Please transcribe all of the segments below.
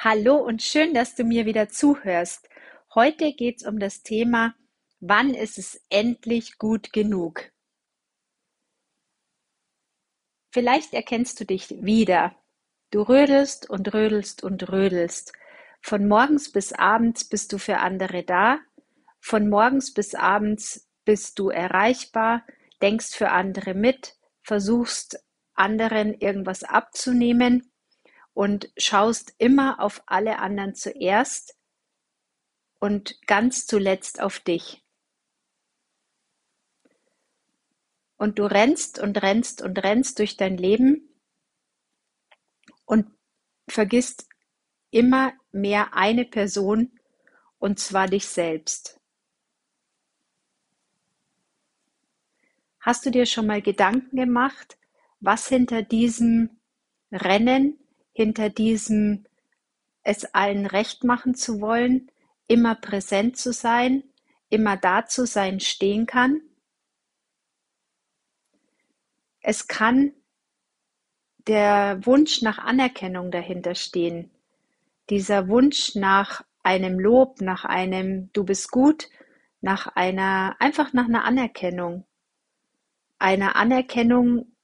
Hallo und schön, dass du mir wieder zuhörst. Heute geht es um das Thema, wann ist es endlich gut genug? Vielleicht erkennst du dich wieder. Du rödelst und rödelst und rödelst. Von morgens bis abends bist du für andere da. Von morgens bis abends bist du erreichbar, denkst für andere mit, versuchst anderen irgendwas abzunehmen und schaust immer auf alle anderen zuerst und ganz zuletzt auf dich. Und du rennst und rennst und rennst durch dein Leben und vergisst immer mehr eine Person, und zwar dich selbst. Hast du dir schon mal Gedanken gemacht, was hinter diesem Rennen hinter diesem es allen recht machen zu wollen, immer präsent zu sein, immer da zu sein, stehen kann. Es kann der Wunsch nach Anerkennung dahinter stehen. Dieser Wunsch nach einem Lob, nach einem Du bist gut, nach einer, einfach nach einer Anerkennung. Einer Anerkennung,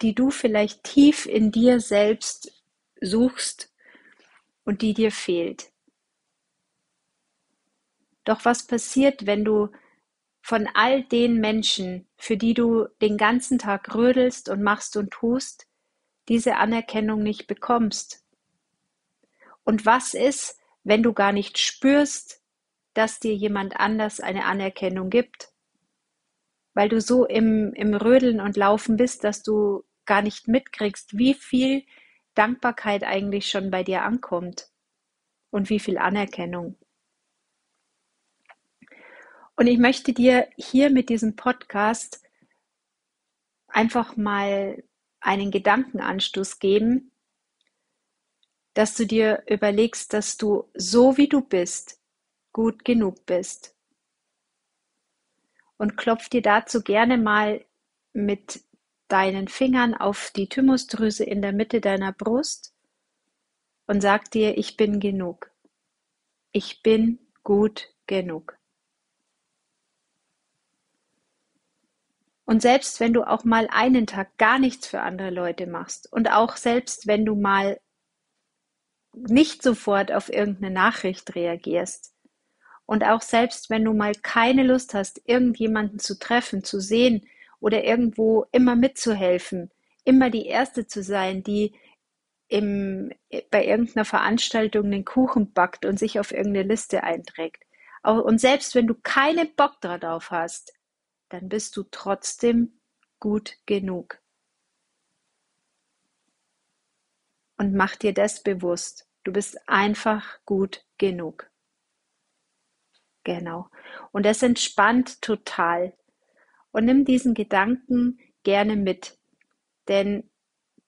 die du vielleicht tief in dir selbst suchst und die dir fehlt. Doch was passiert, wenn du von all den Menschen, für die du den ganzen Tag rödelst und machst und tust, diese Anerkennung nicht bekommst? Und was ist, wenn du gar nicht spürst, dass dir jemand anders eine Anerkennung gibt? Weil du so im, im Rödeln und Laufen bist, dass du gar nicht mitkriegst, wie viel Dankbarkeit eigentlich schon bei dir ankommt und wie viel Anerkennung. Und ich möchte dir hier mit diesem Podcast einfach mal einen Gedankenanstoß geben, dass du dir überlegst, dass du so wie du bist, gut genug bist. Und klopf dir dazu gerne mal mit deinen Fingern auf die Thymusdrüse in der Mitte deiner Brust und sag dir, ich bin genug. Ich bin gut genug. Und selbst wenn du auch mal einen Tag gar nichts für andere Leute machst und auch selbst wenn du mal nicht sofort auf irgendeine Nachricht reagierst und auch selbst wenn du mal keine Lust hast, irgendjemanden zu treffen, zu sehen, oder irgendwo immer mitzuhelfen, immer die Erste zu sein, die im, bei irgendeiner Veranstaltung den Kuchen backt und sich auf irgendeine Liste einträgt. Und selbst wenn du keinen Bock darauf hast, dann bist du trotzdem gut genug. Und mach dir das bewusst. Du bist einfach gut genug. Genau. Und das entspannt total und nimm diesen Gedanken gerne mit, denn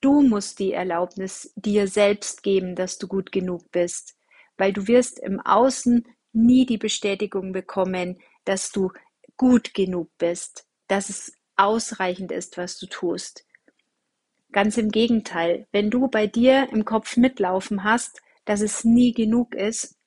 du musst die Erlaubnis dir selbst geben, dass du gut genug bist, weil du wirst im Außen nie die Bestätigung bekommen, dass du gut genug bist, dass es ausreichend ist, was du tust. Ganz im Gegenteil, wenn du bei dir im Kopf mitlaufen hast, dass es nie genug ist,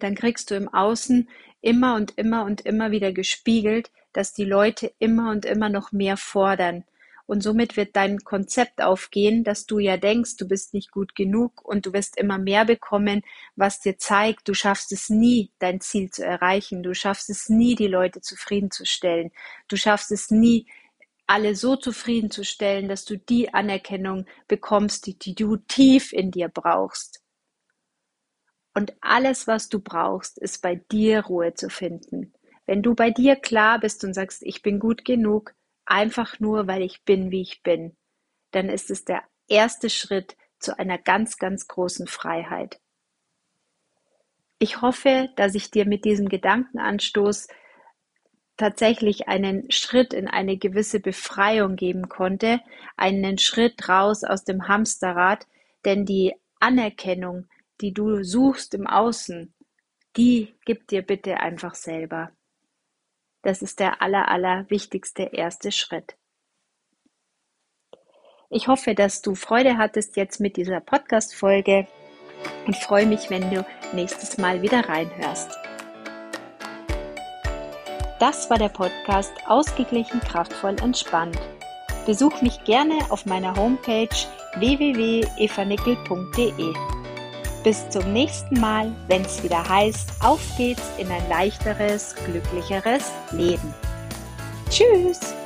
dann kriegst du im Außen immer und immer und immer wieder gespiegelt, dass die Leute immer und immer noch mehr fordern. Und somit wird dein Konzept aufgehen, dass du ja denkst, du bist nicht gut genug und du wirst immer mehr bekommen, was dir zeigt, du schaffst es nie, dein Ziel zu erreichen. Du schaffst es nie, die Leute zufriedenzustellen. Du schaffst es nie, alle so zufriedenzustellen, dass du die Anerkennung bekommst, die, die du tief in dir brauchst. Und alles, was du brauchst, ist bei dir Ruhe zu finden. Wenn du bei dir klar bist und sagst, ich bin gut genug, einfach nur, weil ich bin, wie ich bin, dann ist es der erste Schritt zu einer ganz, ganz großen Freiheit. Ich hoffe, dass ich dir mit diesem Gedankenanstoß tatsächlich einen Schritt in eine gewisse Befreiung geben konnte, einen Schritt raus aus dem Hamsterrad, denn die Anerkennung, die du suchst im Außen, die gib dir bitte einfach selber. Das ist der aller, aller wichtigste erste Schritt. Ich hoffe, dass du Freude hattest jetzt mit dieser Podcast-Folge und freue mich, wenn du nächstes Mal wieder reinhörst. Das war der Podcast Ausgeglichen, kraftvoll, entspannt. Besuch mich gerne auf meiner Homepage www.evanickel.de. Bis zum nächsten Mal, wenn es wieder heißt, auf geht's in ein leichteres, glücklicheres Leben. Tschüss!